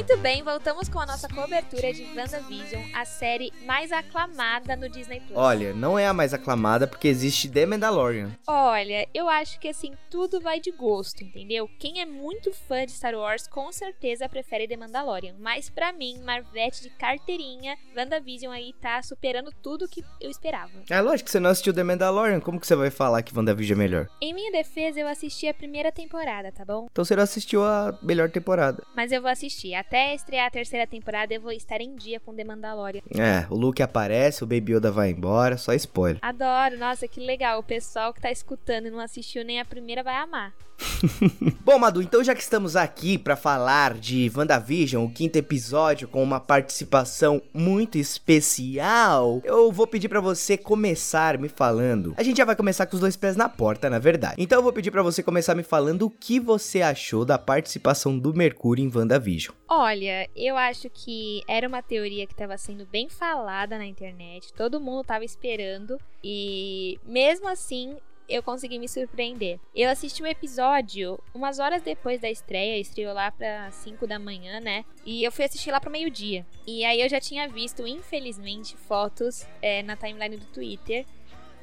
Muito bem, voltamos com a nossa cobertura de WandaVision, a série mais aclamada no Disney Plus. Olha, não é a mais aclamada porque existe The Mandalorian. Olha, eu acho que assim, tudo vai de gosto, entendeu? Quem é muito fã de Star Wars com certeza prefere The Mandalorian, mas para mim, Marvete de carteirinha, WandaVision aí tá superando tudo que eu esperava. É lógico que você não assistiu The Mandalorian, como que você vai falar que WandaVision é melhor? Em minha defesa, eu assisti a primeira temporada, tá bom? Então você não assistiu a melhor temporada. Mas eu vou assistir. Até estrear a terceira temporada, eu vou estar em dia com The Mandalorian. É, o Luke aparece, o Baby Yoda vai embora, só spoiler. Adoro, nossa, que legal. O pessoal que tá escutando e não assistiu nem a primeira vai amar. Bom, Madu, então já que estamos aqui para falar de WandaVision, o quinto episódio, com uma participação muito especial, eu vou pedir para você começar me falando. A gente já vai começar com os dois pés na porta, na verdade. Então eu vou pedir para você começar me falando o que você achou da participação do Mercúrio em WandaVision. Olha, eu acho que era uma teoria que estava sendo bem falada na internet, todo mundo estava esperando e mesmo assim eu consegui me surpreender. Eu assisti um episódio umas horas depois da estreia, estreou lá para 5 da manhã, né? E eu fui assistir lá pro meio-dia. E aí eu já tinha visto, infelizmente, fotos é, na timeline do Twitter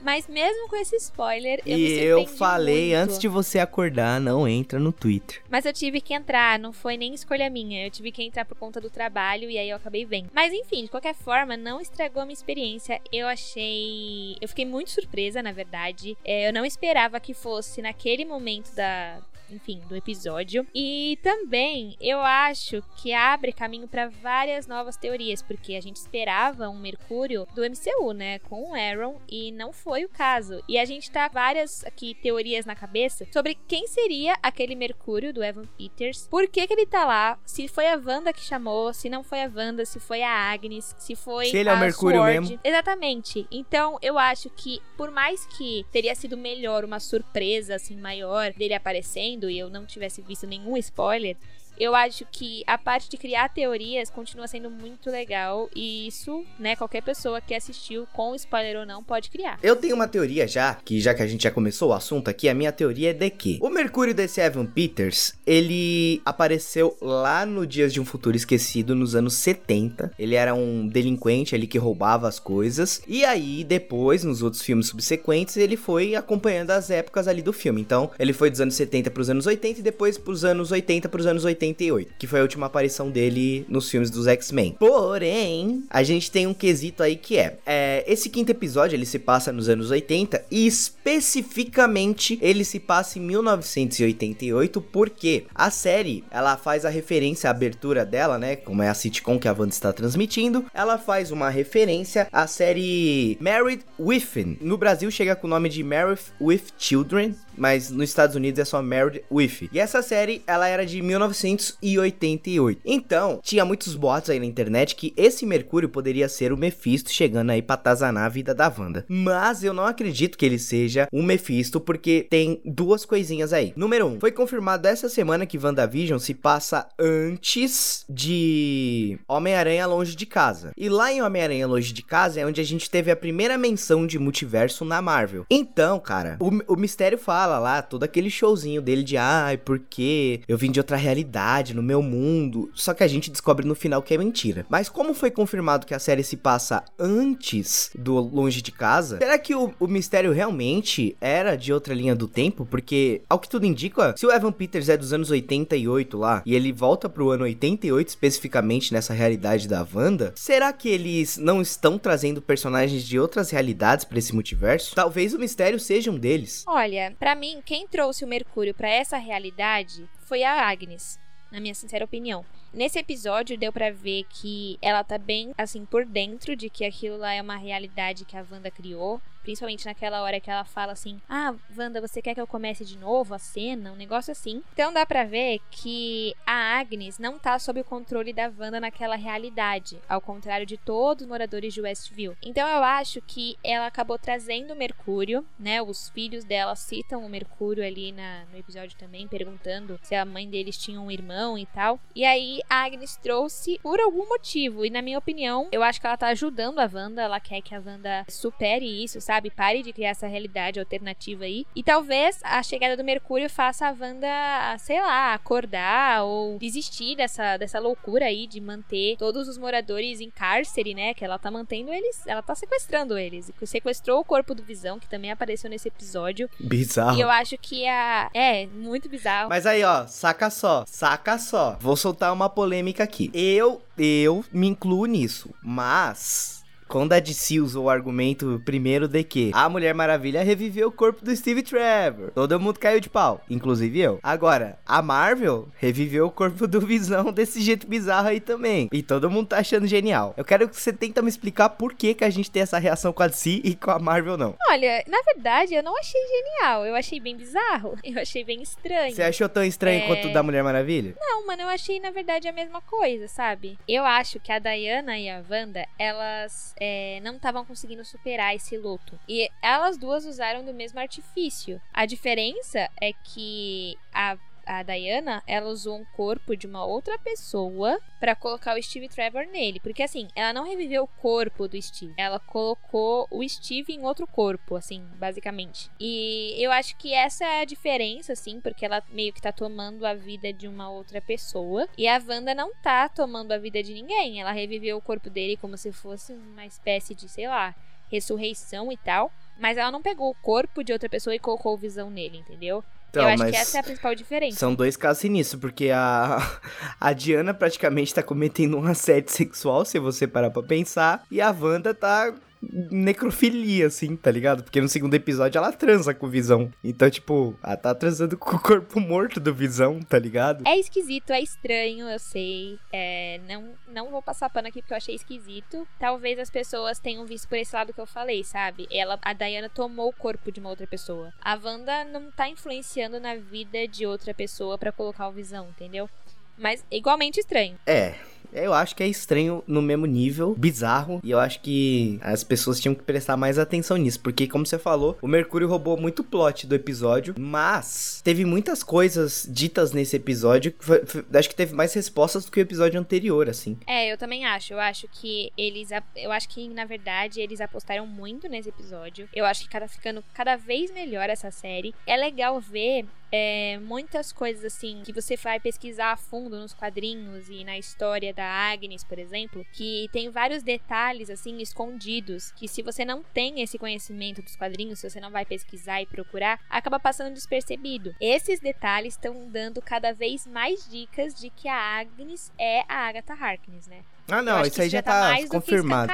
mas mesmo com esse spoiler, eu E eu falei muito. antes de você acordar, não entra no Twitter. Mas eu tive que entrar, não foi nem escolha minha. Eu tive que entrar por conta do trabalho e aí eu acabei vendo. Mas enfim, de qualquer forma, não estragou a minha experiência. Eu achei. Eu fiquei muito surpresa, na verdade. É, eu não esperava que fosse naquele momento da, enfim, do episódio. E também eu acho que abre caminho para várias novas teorias, porque a gente esperava um Mercúrio do MCU, né, com o Aaron e não foi o caso. E a gente tá várias aqui teorias na cabeça sobre quem seria aquele Mercúrio do Evan Peters, por que que ele tá lá, se foi a Wanda que chamou, se não foi a Wanda, se foi a Agnes, se foi Se ele a é o Mercúrio Sword. mesmo. Exatamente. Então, eu acho que por mais que teria sido melhor uma surpresa assim maior dele aparecendo e eu não tivesse visto nenhum spoiler, eu acho que a parte de criar teorias continua sendo muito legal e isso, né, qualquer pessoa que assistiu com spoiler ou não pode criar. Eu tenho uma teoria já, que já que a gente já começou o assunto aqui, a minha teoria é de que o Mercúrio desse Evan Peters, ele apareceu lá no Dias de um Futuro Esquecido nos anos 70. Ele era um delinquente ali que roubava as coisas. E aí, depois, nos outros filmes subsequentes, ele foi acompanhando as épocas ali do filme. Então, ele foi dos anos 70 pros anos 80 e depois pros anos 80 pros anos 88, que foi a última aparição dele nos filmes dos X-Men. Porém, a gente tem um quesito aí que é, é, esse quinto episódio ele se passa nos anos 80 e especificamente ele se passa em 1988 porque a série ela faz a referência à abertura dela, né, como é a sitcom que a Wanda está transmitindo, ela faz uma referência à série Married With. No Brasil chega com o nome de Married with Children, mas nos Estados Unidos é só Married With. E essa série, ela era de 1988. Então, tinha muitos boatos aí na internet que esse Mercúrio poderia ser o Mephisto chegando aí pra atazanar a vida da Wanda. Mas eu não acredito que ele seja o Mephisto, porque tem duas coisinhas aí. Número um, foi confirmado essa semana que WandaVision se passa antes de Homem-Aranha Longe de Casa. E lá em Homem-Aranha Longe de Casa é onde a gente teve a primeira menção de multiverso na Marvel. Então, cara, o, o mistério fala lá, todo aquele showzinho dele de ai, porque eu vim de outra realidade no meu mundo. Só que a gente descobre no final que é mentira. Mas como foi confirmado que a série se passa antes do Longe de Casa, será que o, o mistério realmente era de outra linha do tempo? Porque, ao que tudo indica, se o Evan Peters é dos anos 88 lá e ele volta pro ano 88 especificamente nessa realidade da Wanda, será que eles não estão trazendo personagens de outras realidades para esse multiverso? Talvez o mistério seja um deles. Olha, pra mim, quem trouxe o Mercúrio pra essa realidade foi a Agnes, na minha sincera opinião. Nesse episódio deu pra ver que ela tá bem assim por dentro de que aquilo lá é uma realidade que a Wanda criou, principalmente naquela hora que ela fala assim: "Ah, Wanda, você quer que eu comece de novo a cena?", um negócio assim. Então dá pra ver que a Agnes não tá sob o controle da Wanda naquela realidade, ao contrário de todos os moradores de Westview. Então eu acho que ela acabou trazendo o Mercúrio, né? Os filhos dela citam o Mercúrio ali na, no episódio também, perguntando se a mãe deles tinha um irmão e tal. E aí a Agnes trouxe por algum motivo. E na minha opinião, eu acho que ela tá ajudando a Wanda. Ela quer que a Wanda supere isso, sabe? Sabe? Pare de criar essa realidade alternativa aí. E talvez a chegada do Mercúrio faça a Wanda, sei lá, acordar ou desistir dessa, dessa loucura aí de manter todos os moradores em cárcere, né? Que ela tá mantendo eles, ela tá sequestrando eles. E sequestrou o corpo do Visão, que também apareceu nesse episódio. Bizarro. E eu acho que a. É, muito bizarro. Mas aí, ó, saca só, saca só. Vou soltar uma polêmica aqui. Eu, eu me incluo nisso, mas quando a DC usou o argumento primeiro de que a Mulher Maravilha reviveu o corpo do Steve Trevor. Todo mundo caiu de pau, inclusive eu. Agora, a Marvel reviveu o corpo do Visão desse jeito bizarro aí também. E todo mundo tá achando genial. Eu quero que você tenta me explicar por que, que a gente tem essa reação com a DC e com a Marvel não. Olha, na verdade, eu não achei genial. Eu achei bem bizarro. Eu achei bem estranho. Você achou tão estranho é... quanto o da Mulher Maravilha? Não, mano, eu achei, na verdade, a mesma coisa, sabe? Eu acho que a Diana e a Wanda, elas é, não estavam conseguindo superar esse luto. E elas duas usaram do mesmo artifício. A diferença é que a a Diana, ela usou um corpo de uma outra pessoa para colocar o Steve Trevor nele. Porque assim, ela não reviveu o corpo do Steve. Ela colocou o Steve em outro corpo, assim, basicamente. E eu acho que essa é a diferença, assim, porque ela meio que tá tomando a vida de uma outra pessoa. E a Wanda não tá tomando a vida de ninguém. Ela reviveu o corpo dele como se fosse uma espécie de, sei lá, ressurreição e tal. Mas ela não pegou o corpo de outra pessoa e colocou visão nele, entendeu? Então, eu acho que essa é a principal diferença. São dois casos sinistros, porque a, a Diana praticamente tá cometendo um assédio sexual, se você parar pra pensar, e a Wanda tá necrofilia, assim, tá ligado? Porque no segundo episódio ela transa com o Visão. Então, tipo, ela tá transando com o corpo morto do Visão, tá ligado? É esquisito, é estranho, eu sei. É, não, não vou passar pano aqui porque eu achei esquisito. Talvez as pessoas tenham visto por esse lado que eu falei, sabe? Ela, a Diana tomou o corpo de uma outra pessoa. A Wanda não tá influenciando na vida de outra pessoa para colocar o Visão, entendeu? Mas igualmente estranho. É, eu acho que é estranho no mesmo nível, bizarro, e eu acho que as pessoas tinham que prestar mais atenção nisso, porque como você falou, o Mercúrio roubou muito plot do episódio, mas teve muitas coisas ditas nesse episódio, foi, foi, acho que teve mais respostas do que o episódio anterior, assim. É, eu também acho, eu acho que eles, eu acho que na verdade eles apostaram muito nesse episódio. Eu acho que cada ficando cada vez melhor essa série. É legal ver é, muitas coisas assim que você vai pesquisar a fundo nos quadrinhos e na história da Agnes, por exemplo, que tem vários detalhes assim escondidos que se você não tem esse conhecimento dos quadrinhos, se você não vai pesquisar e procurar, acaba passando despercebido. Esses detalhes estão dando cada vez mais dicas de que a Agnes é a Agatha Harkness, né? Ah, não, isso aí já tá, tá confirmado.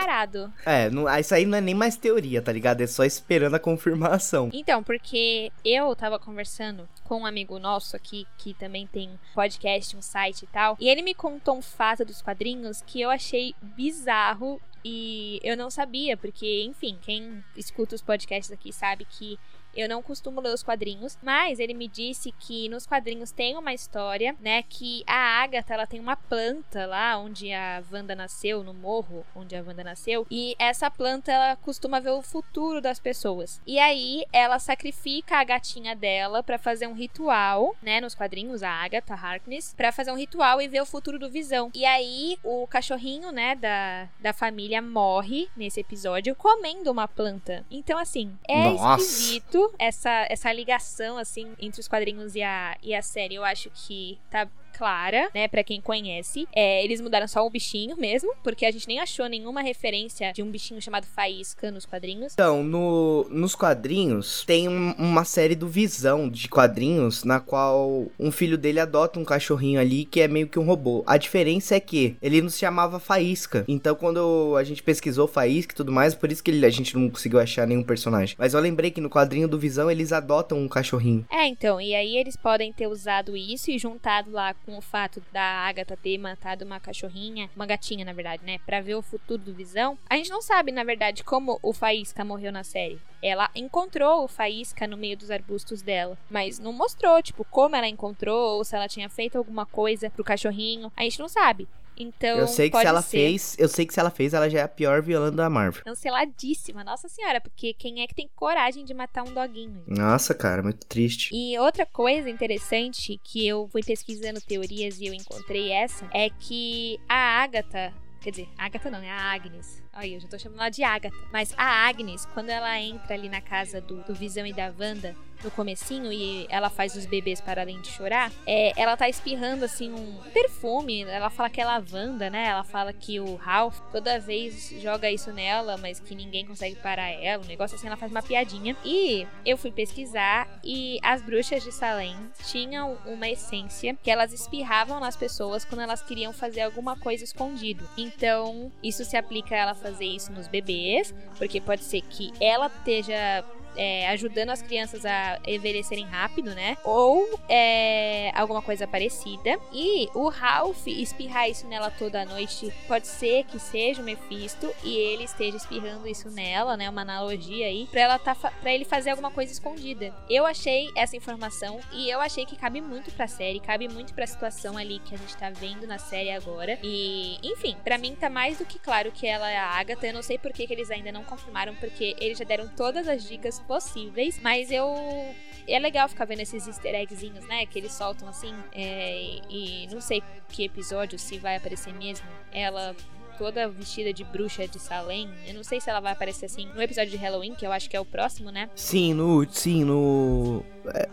é, não, isso aí não é nem mais teoria, tá ligado? É só esperando a confirmação. Então, porque eu tava conversando com um amigo nosso aqui, que também tem um podcast, um site e tal, e ele me contou um fato dos quadrinhos que eu achei bizarro e eu não sabia, porque, enfim, quem escuta os podcasts aqui sabe que eu não costumo ler os quadrinhos, mas ele me disse que nos quadrinhos tem uma história, né, que a Agatha, ela tem uma planta lá onde a Wanda nasceu, no morro onde a Wanda nasceu, e essa planta ela costuma ver o futuro das pessoas. E aí ela sacrifica a gatinha dela para fazer um ritual, né, nos quadrinhos a Agatha Harkness, para fazer um ritual e ver o futuro do Visão. E aí o cachorrinho, né, da, da família morre nesse episódio comendo uma planta. Então assim, é Nossa. esquisito essa, essa ligação, assim, entre os quadrinhos e a, e a série. Eu acho que tá clara, né, para quem conhece. É, eles mudaram só o bichinho mesmo, porque a gente nem achou nenhuma referência de um bichinho chamado Faísca nos quadrinhos. Então, no, nos quadrinhos tem um, uma série do Visão de quadrinhos na qual um filho dele adota um cachorrinho ali que é meio que um robô. A diferença é que ele não se chamava Faísca. Então, quando a gente pesquisou Faísca e tudo mais, por isso que ele, a gente não conseguiu achar nenhum personagem. Mas eu lembrei que no quadrinho do Visão eles adotam um cachorrinho. É, então, e aí eles podem ter usado isso e juntado lá com o fato da Agatha ter matado uma cachorrinha, uma gatinha, na verdade, né? Pra ver o futuro do Visão. A gente não sabe, na verdade, como o Faísca morreu na série. Ela encontrou o Faísca no meio dos arbustos dela, mas não mostrou, tipo, como ela encontrou ou se ela tinha feito alguma coisa pro cachorrinho. A gente não sabe. Então, eu sei que se ela ser... fez, eu sei que se ela fez, ela já é a pior vilã da Marvel. Canceladíssima, nossa senhora, porque quem é que tem coragem de matar um doguinho? Nossa, cara, muito triste. E outra coisa interessante que eu fui pesquisando teorias e eu encontrei essa é que a Agatha Quer dizer, Agatha não, é a Agnes. Aí, eu já tô chamando ela de Agatha. Mas a Agnes, quando ela entra ali na casa do, do Visão e da Wanda, no comecinho e ela faz os bebês pararem de chorar, é, ela tá espirrando assim um perfume. Ela fala que é lavanda, né? Ela fala que o Ralph toda vez joga isso nela, mas que ninguém consegue parar ela. Um negócio assim, ela faz uma piadinha. E eu fui pesquisar e as bruxas de Salem tinham uma essência que elas espirravam nas pessoas quando elas queriam fazer alguma coisa escondido. Então, isso se aplica a ela fazer isso nos bebês, porque pode ser que ela esteja é, ajudando as crianças a envelhecerem rápido, né? Ou é, alguma coisa parecida. E o Ralph espirrar isso nela toda a noite pode ser que seja o Mephisto e ele esteja espirrando isso nela, né? Uma analogia aí, pra, ela tá, pra ele fazer alguma coisa escondida. Eu achei essa informação e eu achei que cabe muito pra série, cabe muito pra situação ali que a gente tá vendo na série agora. E, enfim, para mim tá mais do que claro que ela é a Agatha. Eu não sei por que, que eles ainda não confirmaram, porque eles já deram todas as dicas possíveis, mas eu. É legal ficar vendo esses easter eggzinhos, né? Que eles soltam assim. É... E não sei que episódio, se vai aparecer mesmo. Ela toda vestida de bruxa de Salem. Eu não sei se ela vai aparecer assim no episódio de Halloween, que eu acho que é o próximo, né? Sim, no. Sim, no.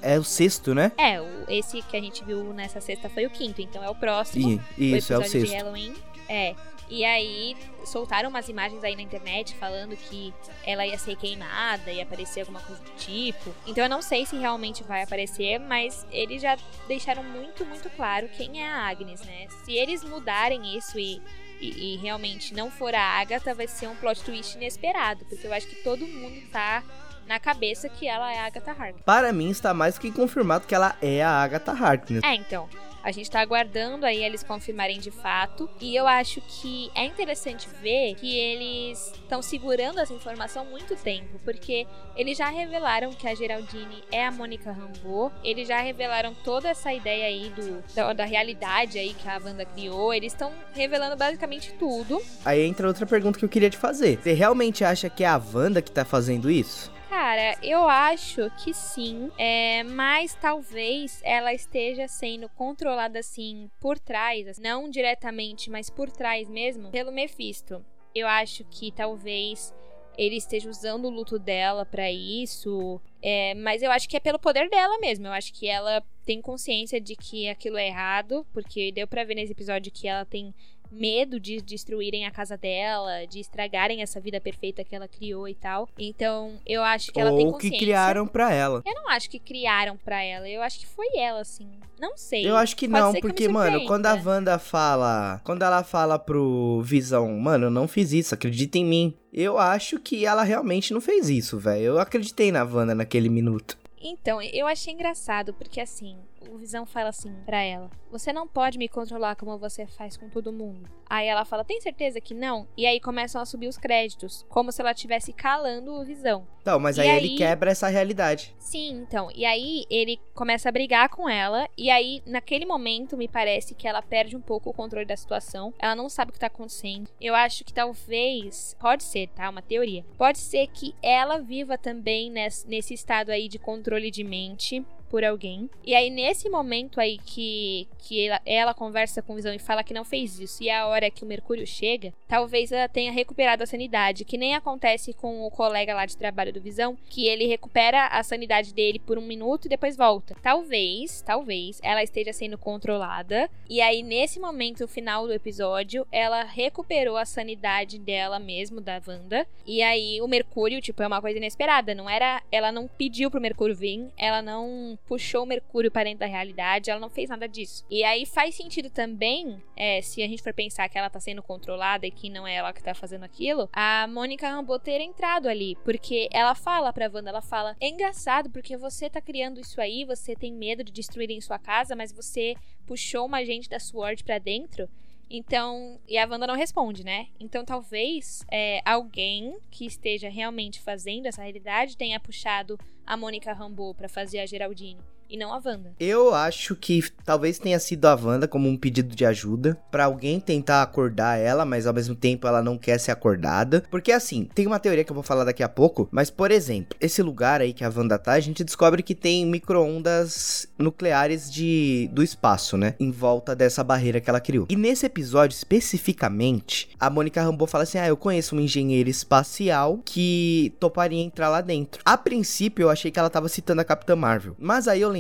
É, é o sexto, né? É, o, esse que a gente viu nessa sexta foi o quinto, então é o próximo. Sim, isso, o é o episódio sexto. de Halloween. É. E aí soltaram umas imagens aí na internet falando que ela ia ser queimada, ia aparecer alguma coisa do tipo. Então eu não sei se realmente vai aparecer, mas eles já deixaram muito, muito claro quem é a Agnes, né? Se eles mudarem isso e, e, e realmente não for a Agatha, vai ser um plot twist inesperado, porque eu acho que todo mundo tá na cabeça que ela é a Agatha Harkness. Para mim, está mais do que confirmado que ela é a Agatha Harkness. É, então. A gente tá aguardando aí eles confirmarem de fato. E eu acho que é interessante ver que eles estão segurando essa informação muito tempo. Porque eles já revelaram que a Geraldine é a Mônica Rambeau. Eles já revelaram toda essa ideia aí do, da, da realidade aí que a Wanda criou. Eles estão revelando basicamente tudo. Aí entra outra pergunta que eu queria te fazer. Você realmente acha que é a Wanda que tá fazendo isso? Cara, eu acho que sim, é, mas talvez ela esteja sendo controlada assim por trás, assim, não diretamente, mas por trás mesmo, pelo Mephisto. Eu acho que talvez ele esteja usando o luto dela para isso, é, mas eu acho que é pelo poder dela mesmo. Eu acho que ela tem consciência de que aquilo é errado, porque deu pra ver nesse episódio que ela tem medo de destruírem a casa dela, de estragarem essa vida perfeita que ela criou e tal. Então, eu acho que ela tem Ou consciência. que criaram pra ela. Eu não acho que criaram pra ela, eu acho que foi ela, assim. Não sei. Eu acho que Pode não, ser que porque, mano, quando a. Wanda fala. Quando ela fala pro Visão, mano, eu não fiz isso, acredita em mim. Eu acho que ela realmente não fez isso, velho. Eu acreditei na Wanda naquele minuto. Então, eu achei engraçado, porque assim, o Visão fala assim pra ela: Você não pode me controlar como você faz com todo mundo. Aí ela fala: Tem certeza que não? E aí começam a subir os créditos, como se ela estivesse calando o Visão. Então, mas aí, aí- ele quebra essa realidade. Sim, então. E aí ele começa a brigar com ela. E aí, naquele momento, me parece que ela perde um pouco o controle da situação. Ela não sabe o que tá acontecendo. Eu acho que talvez. Pode ser, tá? Uma teoria. Pode ser que ela viva também nesse estado aí de controle de mente por alguém. E aí, nesse momento aí que, que ela, ela conversa com o Visão e fala que não fez isso, e é a hora que o Mercúrio chega, talvez ela tenha recuperado a sanidade, que nem acontece com o colega lá de trabalho do Visão, que ele recupera a sanidade dele por um minuto e depois volta. Talvez, talvez, ela esteja sendo controlada, e aí, nesse momento final do episódio, ela recuperou a sanidade dela mesmo, da Wanda, e aí o Mercúrio, tipo, é uma coisa inesperada, não era. Ela não pediu pro Mercúrio vir, ela não puxou o Mercúrio para dentro da realidade, ela não fez nada disso. E aí faz sentido também, é, se a gente for pensar que ela tá sendo controlada e que não é ela que tá fazendo aquilo, a Mônica Rambeau ter entrado ali, porque ela fala pra Wanda, ela fala: "É engraçado porque você tá criando isso aí, você tem medo de destruírem sua casa, mas você puxou uma agente da SWORD pra dentro". Então, e a Wanda não responde, né? Então, talvez é, alguém que esteja realmente fazendo essa realidade tenha puxado a Mônica Rambeau pra fazer a Geraldine e não a Wanda. Eu acho que talvez tenha sido a Wanda como um pedido de ajuda para alguém tentar acordar ela, mas ao mesmo tempo ela não quer ser acordada. Porque assim, tem uma teoria que eu vou falar daqui a pouco, mas por exemplo, esse lugar aí que a Wanda tá, a gente descobre que tem micro-ondas nucleares de do espaço, né? Em volta dessa barreira que ela criou. E nesse episódio especificamente, a Mônica Rambeau fala assim: "Ah, eu conheço uma engenheira espacial que toparia entrar lá dentro". A princípio eu achei que ela tava citando a Capitã Marvel, mas aí eu lembrei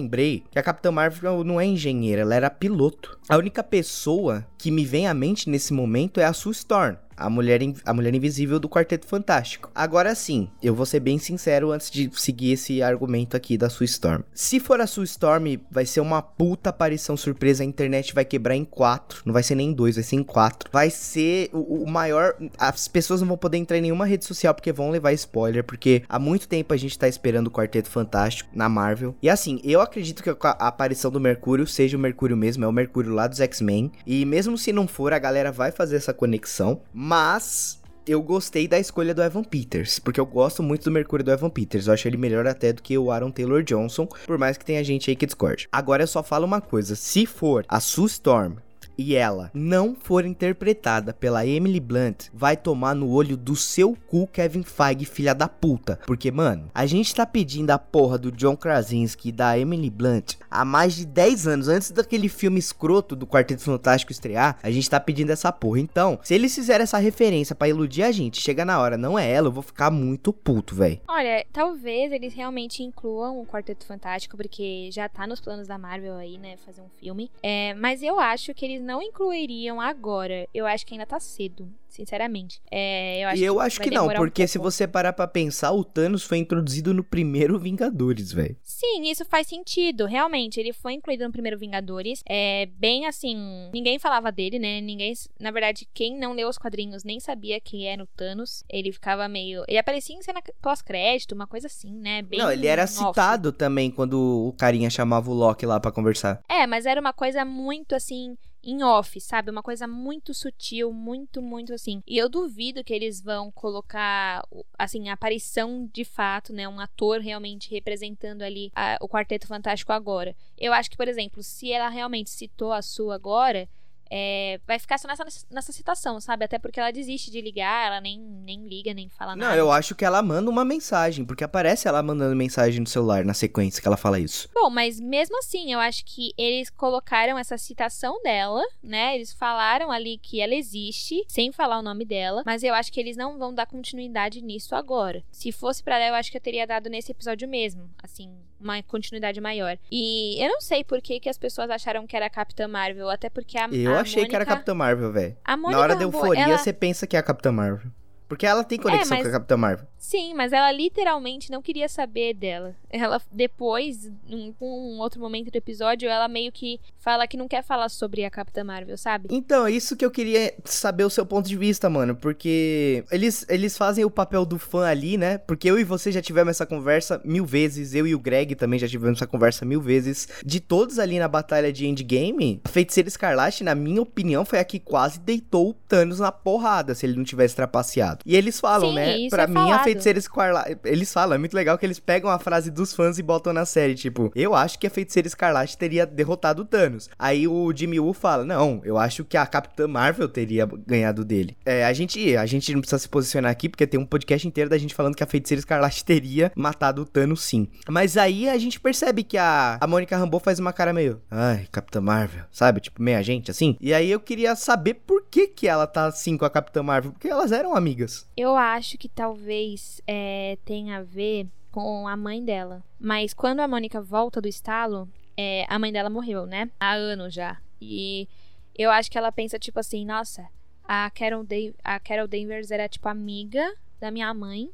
que a Capitã Marvel não é engenheira, ela era piloto. A única pessoa que me vem à mente nesse momento é a Sue Storm a mulher, a mulher invisível do Quarteto Fantástico. Agora sim, eu vou ser bem sincero antes de seguir esse argumento aqui da Sue Storm. Se for a Sue Storm, vai ser uma puta aparição surpresa, a internet vai quebrar em quatro. Não vai ser nem em dois, vai ser em quatro. Vai ser o, o maior. As pessoas não vão poder entrar em nenhuma rede social porque vão levar spoiler, porque há muito tempo a gente tá esperando o Quarteto Fantástico na Marvel. E assim, eu acredito que a aparição do Mercúrio seja o Mercúrio mesmo, é o Mercúrio lá dos X-Men. E mesmo se não for, a galera vai fazer essa conexão. Mas eu gostei da escolha do Evan Peters, porque eu gosto muito do Mercúrio do Evan Peters. Eu acho ele melhor até do que o Aaron Taylor Johnson, por mais que tenha gente aí que discorde. Agora eu só falo uma coisa: se for a Sue Storm e ela não for interpretada pela Emily Blunt, vai tomar no olho do seu cu Kevin Feige, filha da puta. Porque, mano, a gente tá pedindo a porra do John Krasinski e da Emily Blunt há mais de 10 anos, antes daquele filme escroto do Quarteto Fantástico estrear, a gente tá pedindo essa porra. Então, se eles fizerem essa referência para iludir a gente, chega na hora, não é ela, eu vou ficar muito puto, velho. Olha, talvez eles realmente incluam o Quarteto Fantástico, porque já tá nos planos da Marvel aí, né, fazer um filme. É, mas eu acho que eles não incluiriam agora. Eu acho que ainda tá cedo, sinceramente. É, eu acho e eu que acho que não, porque um se você parar pra pensar, o Thanos foi introduzido no primeiro Vingadores, velho. Sim, isso faz sentido. Realmente, ele foi incluído no primeiro Vingadores. É bem assim. Ninguém falava dele, né? Ninguém. Na verdade, quem não leu os quadrinhos nem sabia que era o Thanos. Ele ficava meio. Ele aparecia em cena pós-crédito, uma coisa assim, né? Bem não, ele era off. citado também quando o carinha chamava o Loki lá para conversar. É, mas era uma coisa muito assim em off, sabe? Uma coisa muito sutil, muito, muito assim. E eu duvido que eles vão colocar, assim, a aparição de fato, né? Um ator realmente representando ali a, o Quarteto Fantástico agora. Eu acho que, por exemplo, se ela realmente citou a sua agora é, vai ficar só nessa, nessa situação, sabe? Até porque ela desiste de ligar, ela nem, nem liga, nem fala nada. Não, eu acho que ela manda uma mensagem, porque aparece ela mandando mensagem no celular na sequência que ela fala isso. Bom, mas mesmo assim, eu acho que eles colocaram essa citação dela, né? Eles falaram ali que ela existe, sem falar o nome dela, mas eu acho que eles não vão dar continuidade nisso agora. Se fosse para dar, eu acho que eu teria dado nesse episódio mesmo, assim, uma continuidade maior. E eu não sei por que, que as pessoas acharam que era a Capitã Marvel, até porque a. Eu a achei Mônica... que era a Capitã Marvel, velho. Na hora da euforia, ela... você pensa que é a Capitã Marvel. Porque ela tem conexão é, mas... com a Capitã Marvel. Sim, mas ela literalmente não queria saber dela. Ela, depois, em um outro momento do episódio, ela meio que fala que não quer falar sobre a Capitã Marvel, sabe? Então, é isso que eu queria saber o seu ponto de vista, mano. Porque eles, eles fazem o papel do fã ali, né? Porque eu e você já tivemos essa conversa mil vezes. Eu e o Greg também já tivemos essa conversa mil vezes. De todos ali na batalha de Endgame, a Feiticeira Escarlate, na minha opinião, foi a que quase deitou o Thanos na porrada se ele não tivesse trapaceado. E eles falam, Sim, né? Isso pra é mim, falado. a Feiticeira Escarlate. Eles falam, é muito legal que eles pegam a frase dos fãs e botam na série. Tipo, eu acho que a Feiticeira Escarlate teria derrotado o Thanos. Aí o Jimmy Woo fala: Não, eu acho que a Capitã Marvel teria ganhado dele. É, a gente, a gente não precisa se posicionar aqui, porque tem um podcast inteiro da gente falando que a Feiticeira Escarlate teria matado o Thanos sim. Mas aí a gente percebe que a, a Mônica Rambeau faz uma cara meio. Ai, Capitã Marvel, sabe? Tipo, meia gente assim. E aí eu queria saber por que que ela tá assim com a Capitã Marvel. Porque elas eram amigas. Eu acho que talvez é, tenha a ver com a mãe dela. Mas quando a Mônica volta do estalo, é, a mãe dela morreu, né? Há anos já. E eu acho que ela pensa, tipo assim, nossa, a Carol, a Carol Danvers era, tipo, amiga da minha mãe.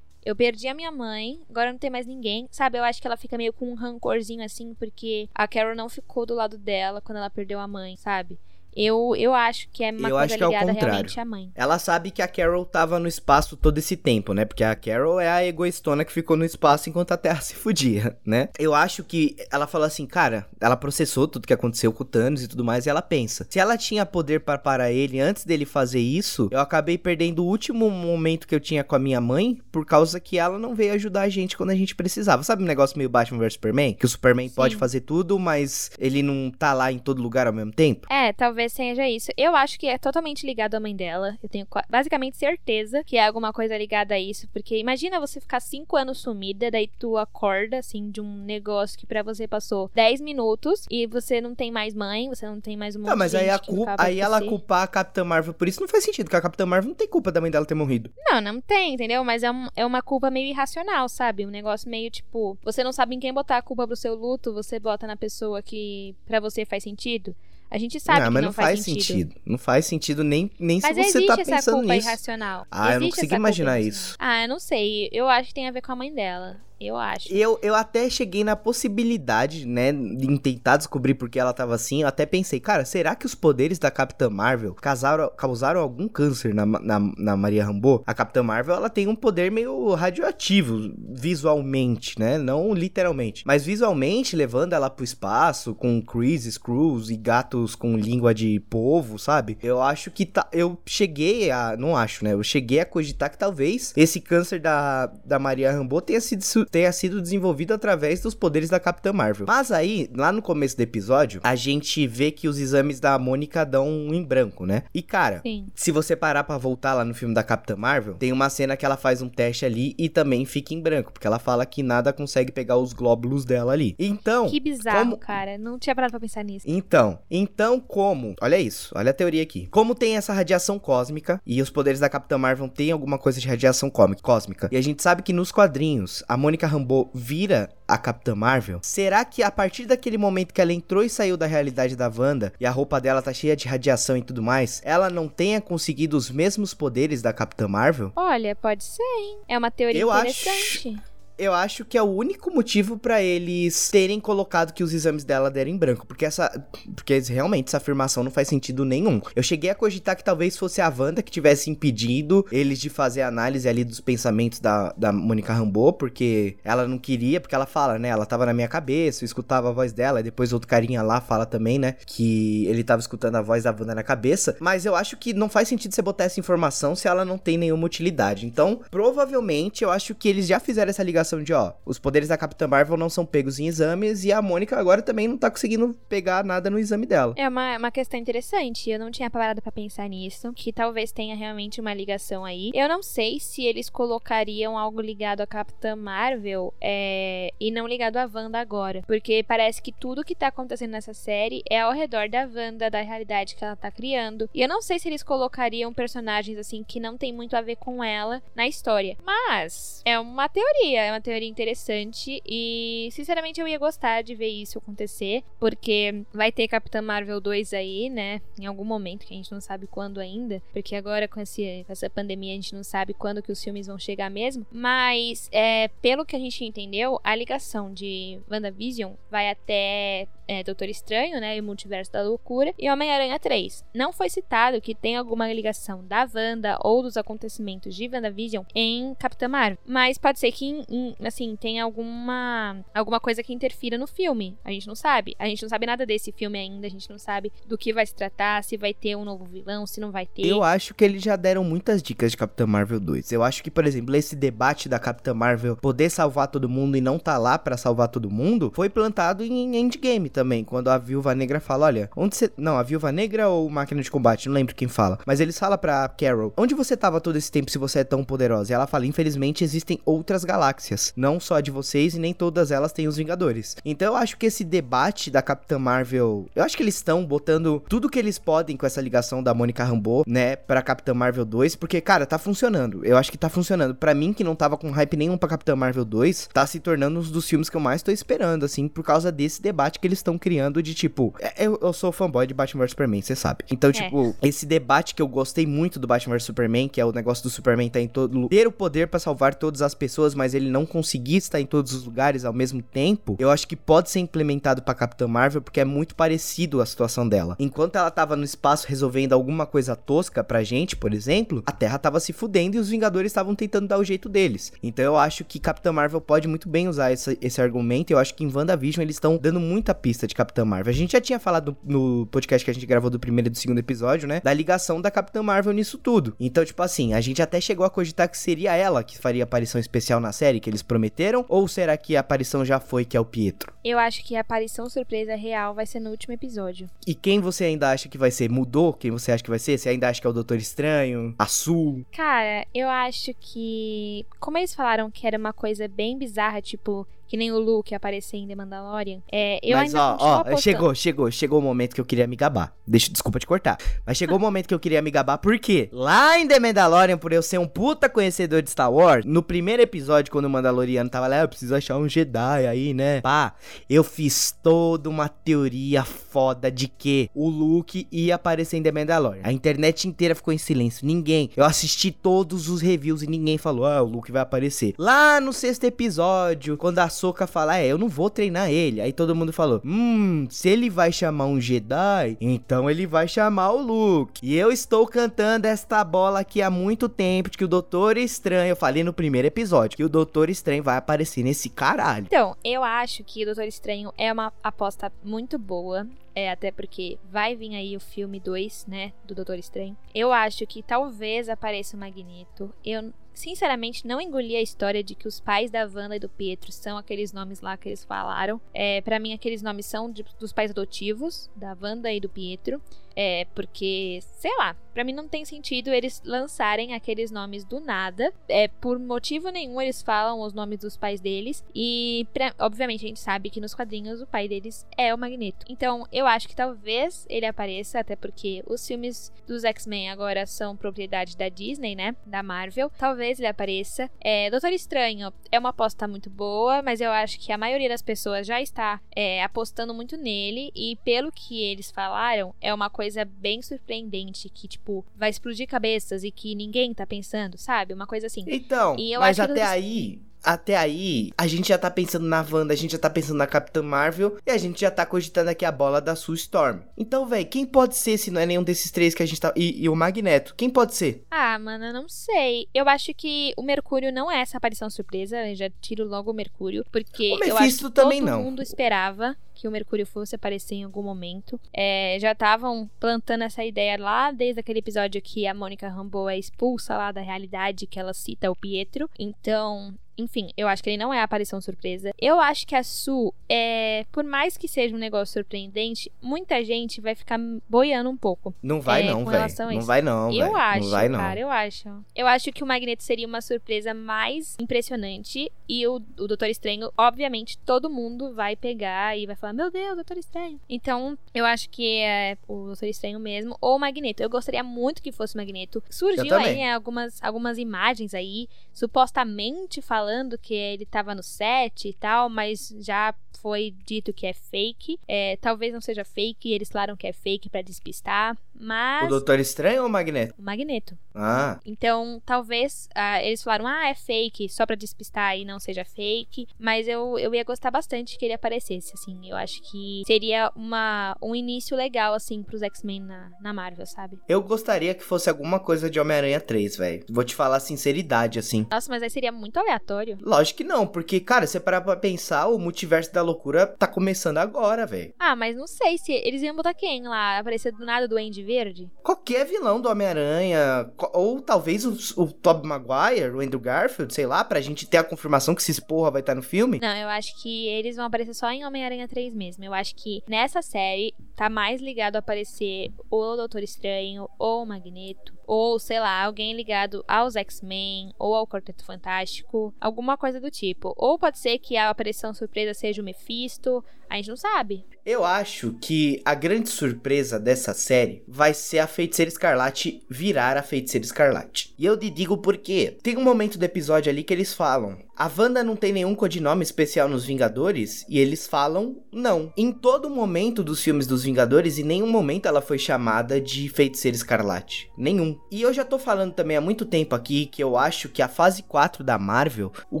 Eu perdi a minha mãe, agora não tem mais ninguém. Sabe, eu acho que ela fica meio com um rancorzinho assim, porque a Carol não ficou do lado dela quando ela perdeu a mãe, sabe? Eu, eu acho que é uma Eu coisa acho que é o ligada contrário. realmente à mãe. Ela sabe que a Carol tava no espaço todo esse tempo, né? Porque a Carol é a egoístona que ficou no espaço enquanto a Terra se fudia, né? Eu acho que ela falou assim, cara, ela processou tudo que aconteceu com o Thanos e tudo mais, e ela pensa: se ela tinha poder para parar ele antes dele fazer isso, eu acabei perdendo o último momento que eu tinha com a minha mãe por causa que ela não veio ajudar a gente quando a gente precisava. Sabe um negócio meio Batman vs Superman? Que o Superman Sim. pode fazer tudo, mas ele não tá lá em todo lugar ao mesmo tempo? É, talvez seja isso. Eu acho que é totalmente ligado à mãe dela. Eu tenho basicamente certeza que é alguma coisa ligada a isso. Porque imagina você ficar cinco anos sumida, daí tu acorda, assim, de um negócio que pra você passou 10 minutos e você não tem mais mãe, você não tem mais um monte Não, mas aí, a culpa, aí ela culpar a Capitã Marvel por isso não faz sentido, porque a Capitã Marvel não tem culpa da mãe dela ter morrido. Não, não tem, entendeu? Mas é, um- é uma culpa meio irracional, sabe? Um negócio meio tipo, você não sabe em quem botar a culpa pro seu luto, você bota na pessoa que pra você faz sentido. A gente sabe não, que mas não, não faz sentido. Não faz sentido nem, nem Mas se você existe tá essa pensando culpa nisso. irracional. Ah, eu não Existe consigo essa culpa imaginar isso. Ah, eu não sei. Eu acho que tem a ver com a mãe dela. Eu acho. Eu, eu até cheguei na possibilidade, né, de tentar descobrir por que ela tava assim. Eu até pensei, cara, será que os poderes da Capitã Marvel causaram, causaram algum câncer na, na, na Maria Rambeau? A Capitã Marvel, ela tem um poder meio radioativo, visualmente, né? Não literalmente. Mas visualmente, levando ela pro espaço, com Chris, Screws e gatos com língua de polvo, sabe? Eu acho que tá. Eu cheguei a. Não acho, né? Eu cheguei a cogitar que talvez esse câncer da, da Maria Rambeau tenha sido, tenha sido desenvolvido através dos poderes da Capitã Marvel. Mas aí, lá no começo do episódio, a gente vê que os exames da Mônica dão em branco, né? E cara, Sim. se você parar pra voltar lá no filme da Capitã Marvel, tem uma cena que ela faz um teste ali e também fica em branco, porque ela fala que nada consegue pegar os glóbulos dela ali. Então, Que bizarro, como- cara. Não tinha parado pra pensar nisso. então, então como? Olha isso, olha a teoria aqui. Como tem essa radiação cósmica e os poderes da Capitã Marvel têm alguma coisa de radiação cósmica, e a gente sabe que nos quadrinhos a Mônica Rambeau vira a Capitã Marvel, será que a partir daquele momento que ela entrou e saiu da realidade da Wanda e a roupa dela tá cheia de radiação e tudo mais, ela não tenha conseguido os mesmos poderes da Capitã Marvel? Olha, pode ser, hein? É uma teoria Eu acho- interessante. Eu acho que é o único motivo pra eles terem colocado que os exames dela deram em branco, porque essa, porque realmente essa afirmação não faz sentido nenhum. Eu cheguei a cogitar que talvez fosse a Wanda que tivesse impedido eles de fazer análise ali dos pensamentos da, da Mônica Rambeau, porque ela não queria, porque ela fala, né, ela tava na minha cabeça, eu escutava a voz dela, e depois outro carinha lá fala também, né, que ele tava escutando a voz da Wanda na cabeça, mas eu acho que não faz sentido você botar essa informação se ela não tem nenhuma utilidade. Então, provavelmente, eu acho que eles já fizeram essa ligação de, ó, os poderes da Capitã Marvel não são pegos em exames e a Mônica agora também não tá conseguindo pegar nada no exame dela. É uma, uma questão interessante. Eu não tinha parado pra pensar nisso. Que talvez tenha realmente uma ligação aí. Eu não sei se eles colocariam algo ligado à Capitã Marvel é, e não ligado à Wanda agora. Porque parece que tudo que tá acontecendo nessa série é ao redor da Wanda, da realidade que ela tá criando. E eu não sei se eles colocariam personagens assim que não tem muito a ver com ela na história. Mas é uma teoria, é uma teoria interessante. E sinceramente eu ia gostar de ver isso acontecer. Porque vai ter Capitã Marvel 2 aí, né? Em algum momento, que a gente não sabe quando ainda. Porque agora com, esse, com essa pandemia a gente não sabe quando que os filmes vão chegar mesmo. Mas, é, pelo que a gente entendeu, a ligação de WandaVision vai até é, Doutor Estranho, né? E o Multiverso da Loucura. E Homem-Aranha 3. Não foi citado que tem alguma ligação da Wanda ou dos acontecimentos de WandaVision em Capitã Marvel. Mas pode ser que, em- em- assim, tenha alguma, alguma coisa que interfira no filme. A gente não sabe. A gente não sabe nada desse filme ainda. A gente não sabe do que vai se tratar, se vai ter um novo vilão, se não vai ter. Eu acho que eles já deram muitas dicas de Capitã Marvel 2. Eu acho que, por exemplo, esse debate da Capitã Marvel poder salvar todo mundo e não tá lá pra salvar todo mundo foi plantado em Endgame também, quando a Viúva Negra fala, olha, onde você... Não, a Viúva Negra ou Máquina de Combate, não lembro quem fala. Mas eles falam pra Carol, onde você tava todo esse tempo se você é tão poderosa? E ela fala, infelizmente existem outras galáxias, não só a de vocês e nem todas elas têm os Vingadores. Então eu acho que esse debate da Capitã Marvel, eu acho que eles estão botando tudo que eles podem com essa ligação da Mônica Rambeau, né, pra Capitã Marvel 2, porque, cara, tá funcionando. Eu acho que tá funcionando. Pra mim, que não tava com hype nenhum pra Capitã Marvel 2, tá se tornando um dos filmes que eu mais tô esperando, assim, por causa desse debate que eles estão criando de, tipo, é- eu, eu sou fanboy de Batman vs Superman, você sabe. Então, tipo, esse debate que eu gostei muito do Batman vs Superman, que é o negócio do Superman tá em todo ter o poder pra salvar todas as pessoas, mas ele não conseguir estar em todos os lugares ao mesmo tempo, eu acho que pode ser implementado pra Capitã Marvel porque é muito parecido a situação dela. Enquanto ela tava no espaço resolvendo alguma coisa tosca pra gente, por exemplo, a Terra tava se fudendo e os Vingadores estavam tentando dar o jeito deles. Então eu acho que Capitã Marvel pode muito bem usar esse, esse argumento. Eu acho que em WandaVision eles estão dando muita pista de Capitã Marvel. A gente já tinha falado no podcast que a gente gravou do primeiro e do segundo episódio, né? Da ligação da Capitã Marvel nisso tudo. Então, tipo assim, a gente até chegou a cogitar que seria ela que faria aparição especial na série, que eles prometeram? Ou será que a aparição já foi, que é o Pietro? Eu acho que a aparição surpresa real vai ser no último episódio. E quem você ainda acha que vai ser? Mudou? Quem você acha que vai ser? Você ainda acha que é o Doutor Estranho? A Sul? Cara, eu acho que. Como eles falaram que era uma coisa bem bizarra, tipo, que nem o Luke aparecer em The Mandalorian. É, eu Mas ainda ó, ó, chegou, chegou, chegou o momento que eu queria me gabar. Deixa, desculpa te cortar. Mas chegou o momento que eu queria me gabar, por quê? Lá em The Mandalorian, por eu ser um puta conhecedor de Star Wars, no primeiro episódio, quando o Mandaloriano tava lá, "Ah, eu preciso achar um Jedi aí, né? Pá, eu fiz toda uma teoria foda de que o Luke ia aparecer em The Mandalorian. A internet inteira ficou em silêncio, ninguém. Eu assisti todos os reviews e ninguém falou, ah, o Luke vai aparecer. Lá no sexto episódio, quando a Soca fala, é, eu não vou treinar ele. Aí todo mundo falou, hum, se ele vai chamar um Jedi, então ele vai chamar o Luke. E eu estou cantando esta bola aqui há muito tempo de que o Doutor Estranho, eu falei no primeiro episódio, que o Doutor Estranho vai aparecer nesse caralho. Então, eu acho que o Doutor Estranho é uma aposta muito boa. É, até porque vai vir aí o filme 2, né, do Doutor Estranho. Eu acho que talvez apareça o Magneto. Eu, sinceramente, não engoli a história de que os pais da Wanda e do Pietro são aqueles nomes lá que eles falaram. É, para mim, aqueles nomes são de- dos pais adotivos, da Wanda e do Pietro. É, porque, sei lá, pra mim não tem sentido eles lançarem aqueles nomes do nada. É, por motivo nenhum eles falam os nomes dos pais deles. E, pra- obviamente, a gente sabe que nos quadrinhos o pai deles é o Magneto. Então, eu acho que talvez ele apareça, até porque os filmes dos X-Men agora são propriedade da Disney, né? Da Marvel. Talvez ele apareça. É, Doutor Estranho é uma aposta muito boa, mas eu acho que a maioria das pessoas já está é, apostando muito nele. E pelo que eles falaram, é uma coisa bem surpreendente que, tipo, vai explodir cabeças e que ninguém tá pensando, sabe? Uma coisa assim. Então, E mas até eles- aí, até aí, a gente já tá pensando na Wanda, a gente já tá pensando na Capitã Marvel e a gente já tá cogitando aqui a bola da Sue Storm. Então, véi, quem pode ser se não é nenhum desses três que a gente tá. E, e o Magneto? Quem pode ser? Ah, mano, eu não sei. Eu acho que o Mercúrio não é essa aparição surpresa. Eu já tiro logo o Mercúrio. Porque O eu acho que também todo não. mundo esperava que o Mercúrio fosse aparecer em algum momento. É, já estavam plantando essa ideia lá desde aquele episódio que a Mônica Rambeau é expulsa lá da realidade, que ela cita o Pietro. Então. Enfim, eu acho que ele não é a aparição surpresa. Eu acho que a Su, é, por mais que seja um negócio surpreendente, muita gente vai ficar boiando um pouco. Não vai, É, não, velho. Não vai, não. Eu acho, Não vai, não. cara, eu acho. Eu acho que o Magneto seria uma surpresa mais impressionante. E o, o Doutor Estranho, obviamente, todo mundo vai pegar e vai falar: Meu Deus, Doutor Estranho. Então, eu acho que é o Doutor Estranho mesmo. Ou o Magneto. Eu gostaria muito que fosse o Magneto. Surgiu aí né, algumas, algumas imagens aí, supostamente falando que ele tava no set e tal, mas já foi dito que é fake. É, talvez não seja fake, eles falaram que é fake pra despistar. Mas. O Doutor Estranho ou o Magneto? O Magneto. Ah, Então, talvez ah, eles falaram, ah, é fake, só pra despistar e não seja fake. Mas eu, eu ia gostar bastante que ele aparecesse, assim. Eu acho que seria uma, um início legal, assim, pros X-Men na, na Marvel, sabe? eu gostaria que fosse alguma coisa de Homem-Aranha 3, velho. Vou te falar a sinceridade, assim. Nossa, mas aí seria muito aleatório. Lógico que não, porque, cara, se você parar pra pensar, o multiverso da loucura tá começando agora, velho. Ah, mas não sei se eles iam botar quem lá? Aparecer do nada do Duende Verde? Qualquer vilão do Homem-Aranha, ou talvez o, o Tobey Maguire, o Andrew Garfield, sei lá, pra gente ter a confirmação que esse porra vai estar no filme. Não, eu acho que eles vão aparecer só em Homem-Aranha 3 mesmo. Eu acho que nessa série tá mais ligado a aparecer ou o Doutor Estranho, ou o Magneto, ou sei lá, alguém ligado aos X-Men, ou ao Quarteto Fantástico, alguma coisa do tipo. Ou pode ser que a aparição surpresa seja o Mephisto, a gente não sabe. Eu acho que a grande surpresa dessa série vai ser a Feiticeira Escarlate virar a Feiticeira Escarlate. E eu te digo por quê. Tem um momento do episódio ali que eles falam: a Wanda não tem nenhum codinome especial nos Vingadores? E eles falam não. Em todo momento dos filmes dos Vingadores, em nenhum momento ela foi chamada de Feiticeira Escarlate. Nenhum. E eu já tô falando também há muito tempo aqui que eu acho que a fase 4 da Marvel, o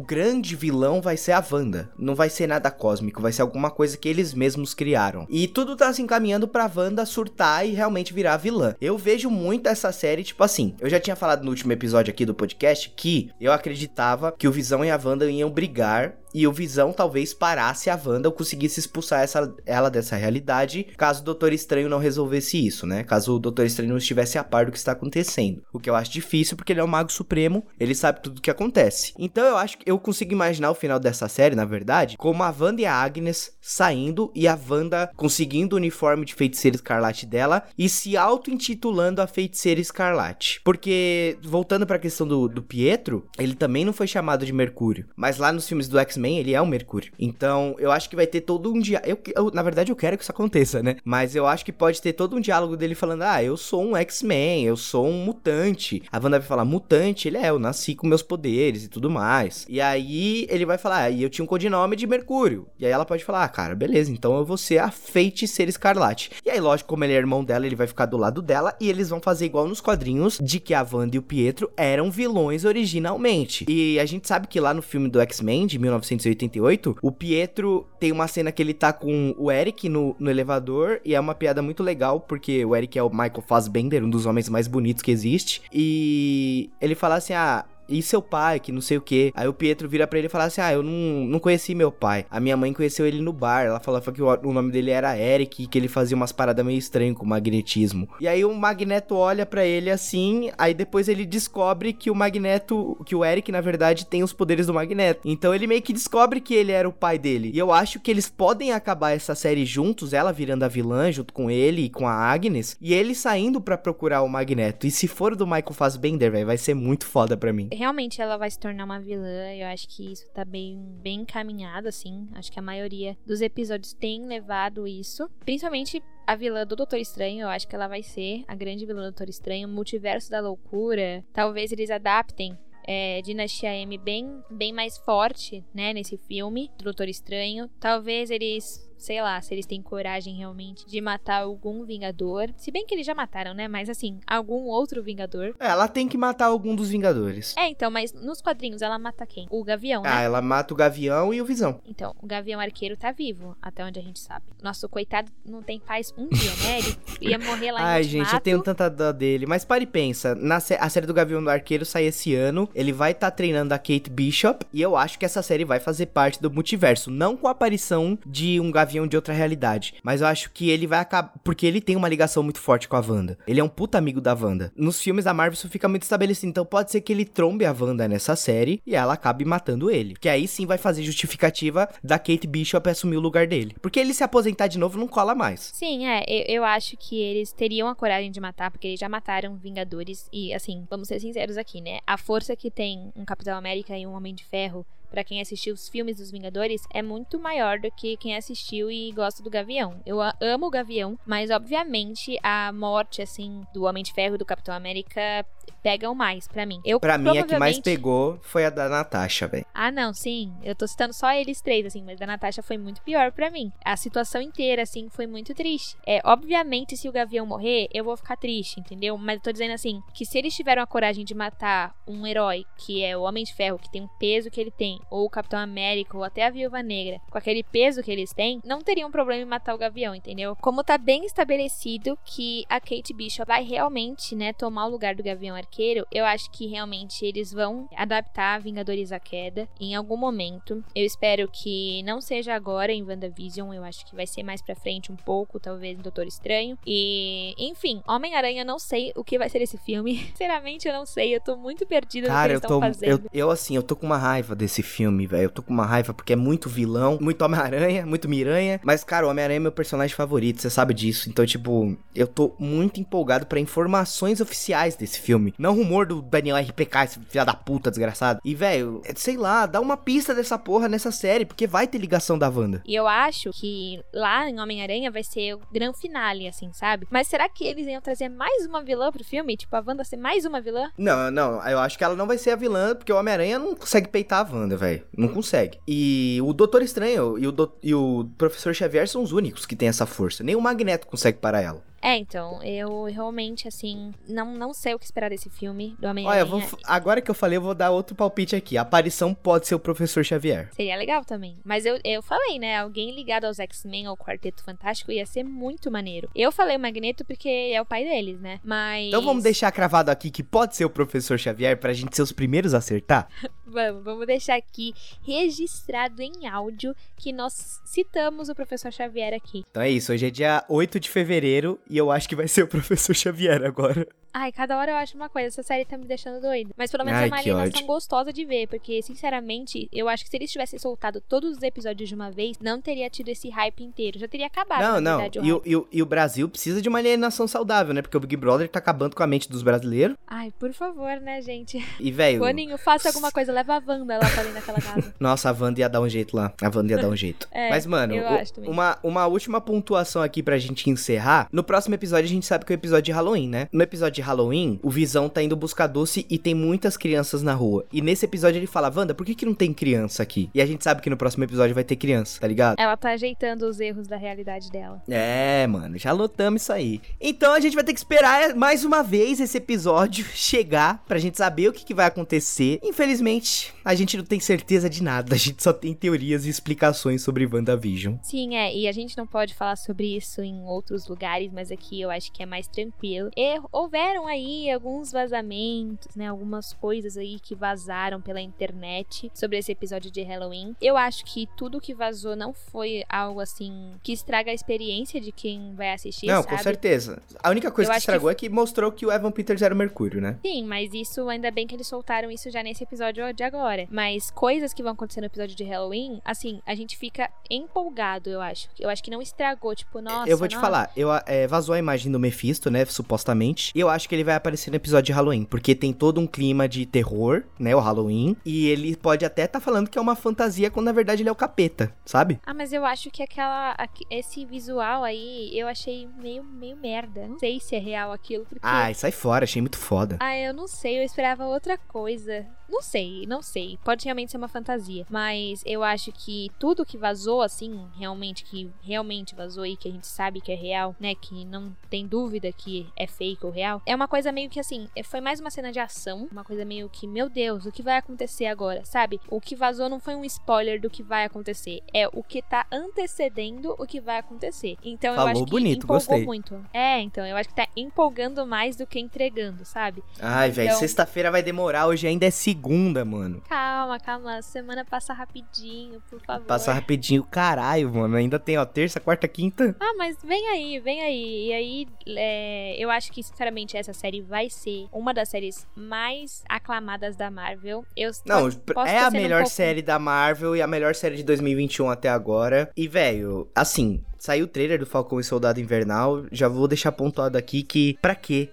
grande vilão vai ser a Wanda. Não vai ser nada cósmico, vai ser alguma coisa que eles mesmos criaram. E tudo tá se encaminhando pra Wanda surtar e realmente virar vilã. Eu vejo muito essa série, tipo assim, eu já tinha falado no último episódio aqui do podcast que eu acreditava que o Visão e a Wanda iam brigar e o Visão talvez parasse a Wanda ou conseguisse expulsar essa, ela dessa realidade, caso o Doutor Estranho não resolvesse isso, né? Caso o Doutor Estranho não estivesse a par do que está acontecendo. O que eu acho difícil, porque ele é o Mago Supremo, ele sabe tudo o que acontece. Então eu acho que eu consigo imaginar o final dessa série, na verdade, como a Wanda e a Agnes saindo e a Wanda conseguindo o uniforme de feiticeira escarlate dela e se auto-intitulando a feiticeira escarlate. Porque, voltando para a questão do, do Pietro, ele também não foi chamado de Mercúrio, mas lá nos filmes do X-Men X-Men, ele é o Mercúrio. Então, eu acho que vai ter todo um dia. Eu, eu, na verdade, eu quero que isso aconteça, né? Mas eu acho que pode ter todo um diálogo dele falando: Ah, eu sou um X-Men, eu sou um mutante. A Wanda vai falar: Mutante, ele é, eu nasci com meus poderes e tudo mais. E aí ele vai falar: Ah, e eu tinha um codinome de Mercúrio. E aí ela pode falar: Ah, cara, beleza, então eu vou ser a feiticeira escarlate. E aí, lógico, como ele é irmão dela, ele vai ficar do lado dela e eles vão fazer igual nos quadrinhos de que a Wanda e o Pietro eram vilões originalmente. E a gente sabe que lá no filme do X-Men de 19 1988, o Pietro tem uma cena que ele tá com o Eric no, no elevador e é uma piada muito legal porque o Eric é o Michael Fassbender, um dos homens mais bonitos que existe. E ele fala assim: ah e seu pai, que não sei o que. Aí o Pietro vira para ele e fala assim: Ah, eu não, não conheci meu pai. A minha mãe conheceu ele no bar. Ela falava que o, o nome dele era Eric e que ele fazia umas paradas meio estranhas com magnetismo. E aí o Magneto olha para ele assim, aí depois ele descobre que o Magneto, que o Eric, na verdade, tem os poderes do Magneto. Então ele meio que descobre que ele era o pai dele. E eu acho que eles podem acabar essa série juntos, ela virando a vilã junto com ele e com a Agnes, e ele saindo para procurar o Magneto. E se for do Michael Fassbender, velho, vai ser muito foda pra mim realmente ela vai se tornar uma vilã. Eu acho que isso tá bem, bem encaminhado, assim. Acho que a maioria dos episódios tem levado isso. Principalmente a vilã do Doutor Estranho, eu acho que ela vai ser a grande vilã do Doutor Estranho. Multiverso da Loucura. Talvez eles adaptem é, Dinastia M bem, bem mais forte, né, nesse filme do Doutor Estranho. Talvez eles sei lá, se eles têm coragem realmente de matar algum Vingador. Se bem que eles já mataram, né? Mas assim, algum outro Vingador. É, ela tem que matar algum dos Vingadores. É, então, mas nos quadrinhos ela mata quem? O Gavião, né? Ah, ela mata o Gavião e o Visão. Então, o Gavião Arqueiro tá vivo, até onde a gente sabe. Nosso coitado não tem paz um dia, né? Ele ia morrer lá em Ai, gente, eu tenho tanta dó dele. Mas pare e pensa, na a série do Gavião do Arqueiro sai esse ano, ele vai estar tá treinando a Kate Bishop, e eu acho que essa série vai fazer parte do multiverso, não com a aparição de um Gavião Gavião de outra realidade. Mas eu acho que ele vai acabar. Porque ele tem uma ligação muito forte com a Wanda. Ele é um puta amigo da Wanda. Nos filmes da Marvel isso fica muito estabelecido. Então pode ser que ele trombe a Wanda nessa série e ela acabe matando ele. Que aí sim vai fazer justificativa da Kate Bishop assumir o lugar dele. Porque ele se aposentar de novo não cola mais. Sim, é. Eu, eu acho que eles teriam a coragem de matar, porque eles já mataram Vingadores. E assim, vamos ser sinceros aqui, né? A força que tem um Capitão América e um Homem de Ferro para quem assistiu os filmes dos Vingadores, é muito maior do que quem assistiu e gosta do Gavião. Eu amo o Gavião, mas obviamente a morte, assim, do Homem de Ferro e do Capitão América pegam mais para mim. Eu Pra mim, a que mais pegou foi a da Natasha, velho. Ah, não, sim. Eu tô citando só eles três, assim, mas da Natasha foi muito pior para mim. A situação inteira, assim, foi muito triste. É, obviamente, se o Gavião morrer, eu vou ficar triste, entendeu? Mas eu tô dizendo assim, que se eles tiveram a coragem de matar um herói, que é o Homem de Ferro, que tem um peso que ele tem, ou o Capitão América, ou até a Viúva Negra, com aquele peso que eles têm, não teriam problema em matar o Gavião, entendeu? Como tá bem estabelecido que a Kate Bishop vai realmente, né, tomar o lugar do Gavião Arqueiro, eu acho que realmente eles vão adaptar Vingadores à Queda em algum momento. Eu espero que não seja agora em WandaVision, eu acho que vai ser mais pra frente um pouco, talvez em Doutor Estranho. E, enfim, Homem-Aranha, não sei o que vai ser esse filme. Sinceramente, eu não sei, eu tô muito perdida Cara, no que eles estão fazendo. Eu, eu, assim, eu tô com uma raiva desse filme, velho. Eu tô com uma raiva porque é muito vilão, muito Homem-Aranha, muito Miranha. Mas, cara, o Homem-Aranha é meu personagem favorito, você sabe disso. Então, tipo, eu tô muito empolgado para informações oficiais desse filme. Filme. Não rumor do Daniel RPK, esse filho da puta desgraçado. E, velho, é, sei lá, dá uma pista dessa porra nessa série, porque vai ter ligação da Wanda. E eu acho que lá em Homem-Aranha vai ser o grande finale, assim, sabe? Mas será que eles iam trazer mais uma vilã pro filme? Tipo, a Wanda ser mais uma vilã? Não, não, eu acho que ela não vai ser a vilã, porque o Homem-Aranha não consegue peitar a Wanda, velho. Não consegue. E o Doutor Estranho e o, do... e o Professor Xavier são os únicos que têm essa força. Nem o Magneto consegue parar ela. É, então, eu realmente, assim, não, não sei o que esperar desse filme do Olha, Homem-Aranha. vou... agora que eu falei, eu vou dar outro palpite aqui. A aparição pode ser o Professor Xavier. Seria legal também. Mas eu, eu falei, né? Alguém ligado aos X-Men ou Quarteto Fantástico ia ser muito maneiro. Eu falei o Magneto porque é o pai deles, né? Mas. Então vamos deixar cravado aqui que pode ser o Professor Xavier pra gente ser os primeiros a acertar? Vamos, vamos deixar aqui registrado em áudio que nós citamos o Professor Xavier aqui. Então é isso, hoje é dia 8 de fevereiro e eu acho que vai ser o Professor Xavier agora. Ai, cada hora eu acho uma coisa. Essa série tá me deixando doida. Mas pelo menos Ai, é uma alienação gostosa de ver. Porque, sinceramente, eu acho que se eles tivessem soltado todos os episódios de uma vez, não teria tido esse hype inteiro. Já teria acabado, não, não. verdade, o E o, e, o, e o Brasil precisa de uma alienação saudável, né? Porque o Big Brother tá acabando com a mente dos brasileiros. Ai, por favor, né, gente? E, velho. Boninho, faça alguma coisa. Leva a Wanda lá pra dentro daquela casa. Nossa, a Wanda ia dar um jeito lá. A Wanda ia dar um jeito. É, Mas, mano, o- uma, uma última pontuação aqui pra gente encerrar. No próximo episódio, a gente sabe que é o episódio de Halloween, né? No episódio de Halloween, o Visão tá indo buscar doce e tem muitas crianças na rua. E nesse episódio ele fala, Wanda, por que, que não tem criança aqui? E a gente sabe que no próximo episódio vai ter criança, tá ligado? Ela tá ajeitando os erros da realidade dela. É, mano, já lotamos isso aí. Então a gente vai ter que esperar mais uma vez esse episódio chegar pra gente saber o que, que vai acontecer. Infelizmente, a gente não tem certeza de nada, a gente só tem teorias e explicações sobre WandaVision. Sim, é, e a gente não pode falar sobre isso em outros lugares, mas aqui eu acho que é mais tranquilo. E houveram aí alguns vazamentos, né? Algumas coisas aí que vazaram pela internet sobre esse episódio de Halloween. Eu acho que tudo que vazou não foi algo assim que estraga a experiência de quem vai assistir, não, sabe? com certeza. A única coisa Eu que acho que estragou é que mostrou que o Evan Peters era o Mercúrio, né? Sim, mas isso ainda bem que eles soltaram isso já nesse episódio de agora. Mas coisas que vão acontecer no episódio de Halloween, assim, a gente fica empolgado, eu acho. Eu acho que não estragou, tipo, nossa. eu vou te nossa. falar, eu, é, vazou a imagem do Mephisto, né, supostamente, e eu acho que ele vai aparecer no episódio de Halloween, porque tem todo um clima de terror, né, o Halloween, e ele pode até estar falando que é uma fantasia, quando na verdade ele é o capeta, sabe? Ah, mas eu acho que aquela. aque- Esse visual aí eu achei meio, meio merda. Não sei se é real aquilo, porque. Ai, sai fora, achei muito foda. Ah, eu não sei, eu esperava outra coisa. Não sei, não sei. Pode realmente ser uma fantasia. Mas eu acho que tudo que vazou, assim, realmente, que realmente vazou e que a gente sabe que é real, né? Que não tem dúvida que é fake ou real. É uma coisa meio que assim, é- foi mais uma cena de ação. Uma coisa meio que, meu Deus, o que vai acontecer agora? Sabe? O que vazou não foi um spoiler do que vai acontecer. É o que tá antecedendo o que vai acontecer. Então eu Falou acho que bonito, empolgou gostei. muito. É, então, eu acho que tá empolgando mais do que entregando, sabe? Ai, velho, Então- sexta-feira vai demorar, hoje ainda é segunda, mano. Calma, calma. A semana passa rapidinho, por favor. Passa rapidinho, caralho, mano. Ainda tem, ó, terça, quarta, quinta. Ah, mas vem aí, vem aí. E aí, é, eu acho que, sinceramente, essa série vai ser uma das séries mais aclamadas da Marvel. Eu Não, é a sendo um melhor pouco- série da Marvel e a melhor série de 2021 até agora. E, velho, assim, saiu o trailer do Falcão e Soldado Invernal. Já vou deixar pontuado aqui que, pra quê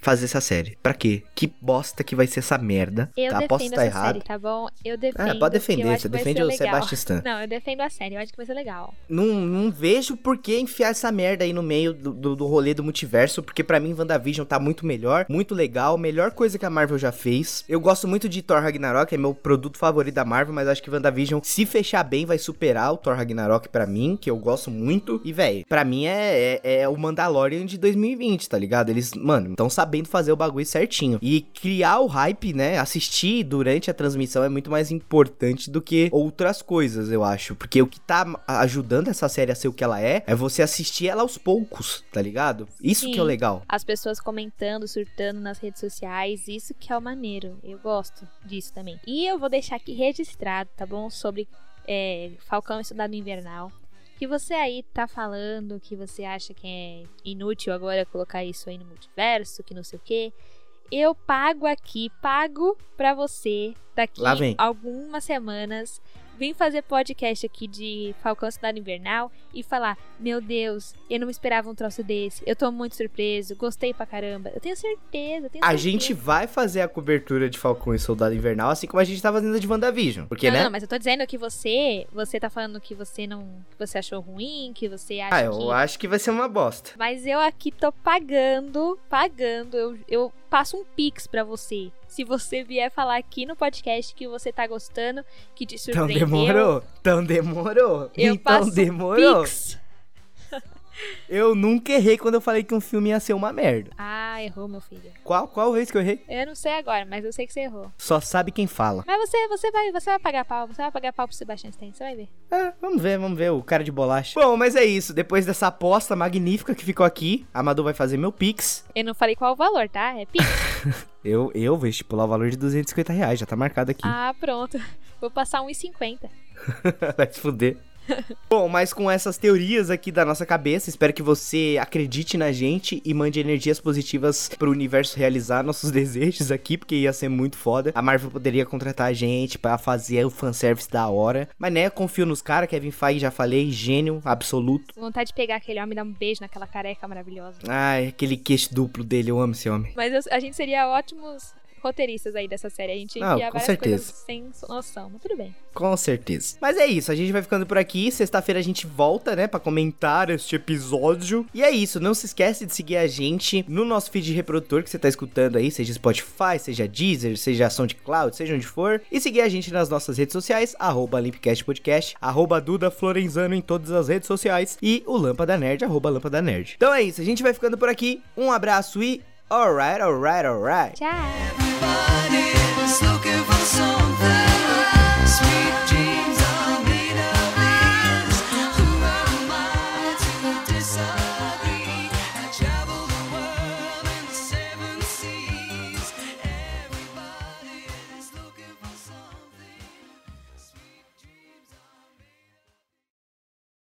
fazer essa série? Pra quê? Que bosta que vai ser essa merda. Eu tá? defendo estar essa errado. série, tá bom? Eu defendo. É, pode defender, você defende o legal. Sebastian Stan. Não, eu defendo a série, eu acho que vai ser legal. Não, não vejo por que enfiar essa merda aí no meio do, do, do rolê do multiverso, porque pra mim WandaVision tá muito melhor, muito legal, melhor coisa que a Marvel já fez. Eu gosto muito de Thor Ragnarok, é meu produto favorito da Marvel, mas acho que WandaVision, se fechar bem, vai superar o Thor Ragnarok pra mim, que eu gosto muito. E, velho, pra mim é, é, é o Mandalorian de 2020, tá ligado? Eles, mano, estão sabendo fazer o bagulho certinho. E criar o hype, né? Assistir durante a transmissão é muito mais importante do que outras coisas, eu acho. Porque o que tá ajudando essa série a ser o que ela é, é você assistir ela aos poucos, tá ligado? Isso que é o Sim. legal. As pessoas comentando, surtando nas redes sociais, isso que é o maneiro. Eu gosto disso também. E eu vou deixar aqui registrado, tá bom? Sobre é, Falcão e Soldado Invernal. Que você aí tá falando que você acha que é inútil agora colocar isso aí no multiverso, que não sei o quê. Eu pago aqui, pago pra você daqui algumas semanas vir fazer podcast aqui de Falcão Cidade Invernal e falar: Meu Deus, eu não esperava um troço desse. Eu tô muito surpreso, gostei pra caramba. Eu tenho certeza. Eu tenho a certeza. gente vai fazer a cobertura de Falcão e Soldado Invernal, assim como a gente tá fazendo de WandaVision. Porque, não, né? não, mas eu tô dizendo que você, você tá falando que você não, que você achou ruim, que você acha Ah, eu que acho que vai ser uma bosta. Mas eu aqui tô pagando, pagando. Eu, eu passo um pix pra você. Se você vier falar aqui no podcast que você tá gostando, que te Então surpreendeu. demorou? Então demorou? Eu então passo demorou? pix. Eu nunca errei quando eu falei que um filme ia ser uma merda. Ah, errou, meu filho. Qual, qual vez que eu errei? Eu não sei agora, mas eu sei que você errou. Só sabe quem fala. Mas você, você vai, você vai pagar pau, você vai pagar pau pro Sebastian Stan, você vai ver. É, vamos ver, vamos ver o cara de bolacha. Bom, mas é isso. Depois dessa aposta magnífica que ficou aqui, a Madu vai fazer meu pix. Eu não falei qual o valor, tá? É pix. Eu, eu vou estipular o valor de 250 reais, já tá marcado aqui. ah, pronto. Vou passar 1,50. Vai se fuder. Bom, mas com essas teorias aqui da nossa cabeça, espero que você acredite na gente e mande energias positivas pro universo realizar nossos desejos aqui, porque ia ser muito foda. A Marvel poderia contratar a gente pra fazer o fanservice da hora. Mas né, confio nos caras, Kevin Feige, já falei, gênio absoluto. Vontade de pegar aquele homem e dar um beijo naquela careca maravilhosa. Ai, aquele queixo duplo dele, eu amo esse homem. Mas eu- a gente seria ótimos roteiristas aí dessa série. A gente Não, envia com várias certeza. coisas sem noção, mas tudo bem. Com certeza. Mas é isso, a gente vai ficando por aqui. Sexta-feira a gente volta, né, Pra comentar este episódio. E é isso, não se esquece de seguir a gente no nosso feed reprodutor que você tá escutando aí, seja Spotify, seja Deezer, seja SoundCloud, seja onde for. E seguir a gente nas nossas redes sociais, arroba Limpcast Podcast, arroba Duda Florenzano em todas as redes sociais e o Lâmpada Nerd, arroba Lâmpada Nerd. Então é isso, a gente vai ficando por aqui. Um abraço e alright, alright, alright. Tchau! Everybody's looking for.